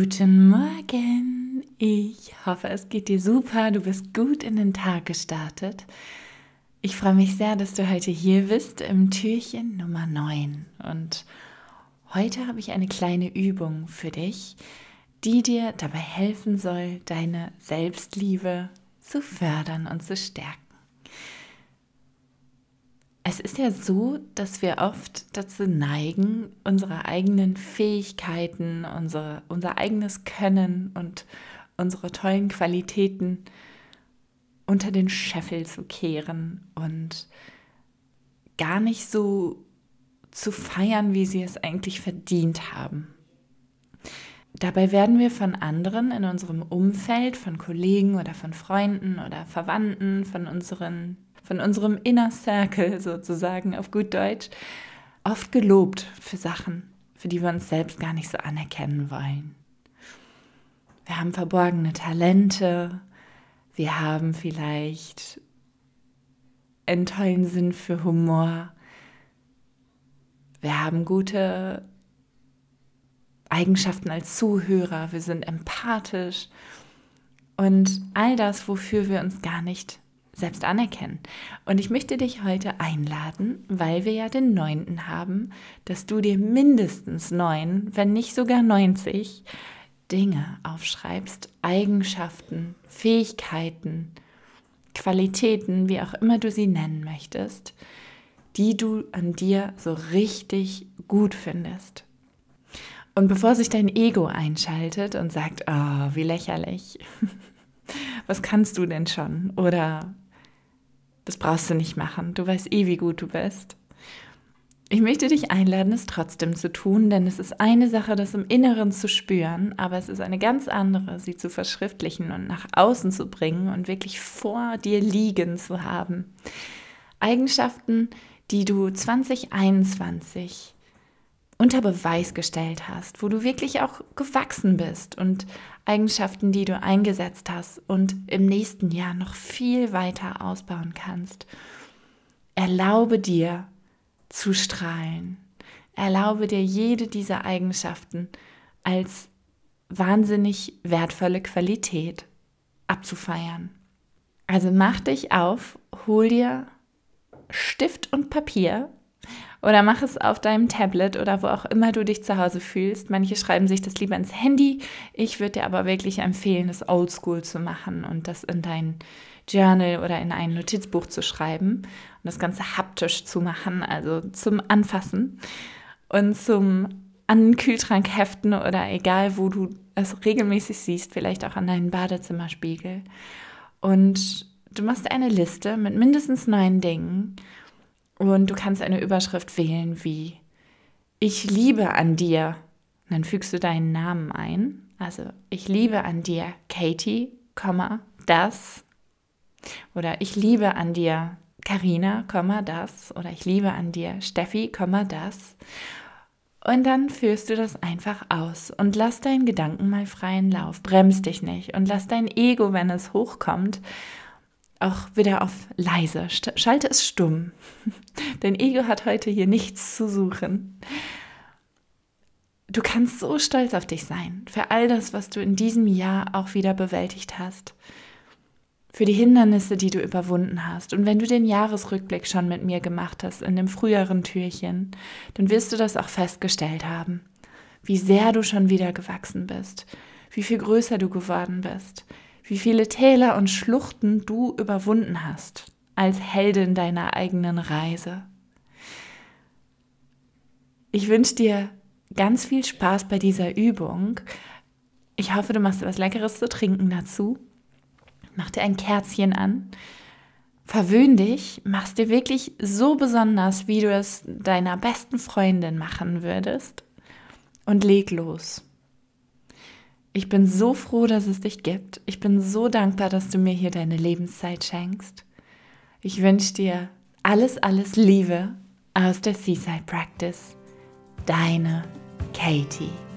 Guten Morgen. Ich hoffe, es geht dir super. Du bist gut in den Tag gestartet. Ich freue mich sehr, dass du heute hier bist im Türchen Nummer 9. Und heute habe ich eine kleine Übung für dich, die dir dabei helfen soll, deine Selbstliebe zu fördern und zu stärken. Es ist ja so, dass wir oft dazu neigen, unsere eigenen Fähigkeiten, unsere, unser eigenes Können und unsere tollen Qualitäten unter den Scheffel zu kehren und gar nicht so zu feiern, wie sie es eigentlich verdient haben. Dabei werden wir von anderen in unserem Umfeld, von Kollegen oder von Freunden oder Verwandten, von, unseren, von unserem Inner Circle sozusagen auf gut Deutsch, oft gelobt für Sachen, für die wir uns selbst gar nicht so anerkennen wollen. Wir haben verborgene Talente, wir haben vielleicht einen tollen Sinn für Humor. Wir haben gute Eigenschaften als Zuhörer. Wir sind empathisch. Und all das, wofür wir uns gar nicht selbst anerkennen. Und ich möchte dich heute einladen, weil wir ja den neunten haben, dass du dir mindestens neun, wenn nicht sogar 90 Dinge aufschreibst, Eigenschaften, Fähigkeiten, Qualitäten, wie auch immer du sie nennen möchtest, die du an dir so richtig gut findest. Und bevor sich dein Ego einschaltet und sagt, oh, wie lächerlich, was kannst du denn schon? Oder das brauchst du nicht machen, du weißt eh, wie gut du bist. Ich möchte dich einladen, es trotzdem zu tun, denn es ist eine Sache, das im Inneren zu spüren, aber es ist eine ganz andere, sie zu verschriftlichen und nach außen zu bringen und wirklich vor dir liegen zu haben. Eigenschaften, die du 2021 unter Beweis gestellt hast, wo du wirklich auch gewachsen bist und Eigenschaften, die du eingesetzt hast und im nächsten Jahr noch viel weiter ausbauen kannst. Erlaube dir, zu strahlen. Erlaube dir jede dieser Eigenschaften als wahnsinnig wertvolle Qualität abzufeiern. Also mach dich auf, hol dir Stift und Papier oder mach es auf deinem Tablet oder wo auch immer du dich zu Hause fühlst. Manche schreiben sich das lieber ins Handy. Ich würde dir aber wirklich empfehlen, das oldschool zu machen und das in dein Journal oder in ein Notizbuch zu schreiben und das Ganze haptisch zu machen, also zum Anfassen und zum an den Kühlschrank heften oder egal, wo du es regelmäßig siehst, vielleicht auch an deinen Badezimmerspiegel. Und du machst eine Liste mit mindestens neun Dingen und du kannst eine Überschrift wählen wie Ich liebe an dir. Und dann fügst du deinen Namen ein. Also ich liebe an dir Katie, das oder ich liebe an dir Karina, das. Oder ich liebe an dir Steffi, das. Und dann führst du das einfach aus und lass deinen Gedanken mal freien Lauf. Bremst dich nicht und lass dein Ego, wenn es hochkommt, auch wieder auf leise. Schalte es stumm. Dein Ego hat heute hier nichts zu suchen. Du kannst so stolz auf dich sein für all das, was du in diesem Jahr auch wieder bewältigt hast für die Hindernisse, die du überwunden hast. Und wenn du den Jahresrückblick schon mit mir gemacht hast in dem früheren Türchen, dann wirst du das auch festgestellt haben, wie sehr du schon wieder gewachsen bist, wie viel größer du geworden bist, wie viele Täler und Schluchten du überwunden hast als Heldin deiner eigenen Reise. Ich wünsche dir ganz viel Spaß bei dieser Übung. Ich hoffe, du machst etwas Leckeres zu trinken dazu mach dir ein Kerzchen an, verwöhn dich, machst dir wirklich so besonders, wie du es deiner besten Freundin machen würdest und leg los. Ich bin so froh, dass es dich gibt. Ich bin so dankbar, dass du mir hier deine Lebenszeit schenkst. Ich wünsche dir alles, alles Liebe aus der Seaside Practice. Deine Katie.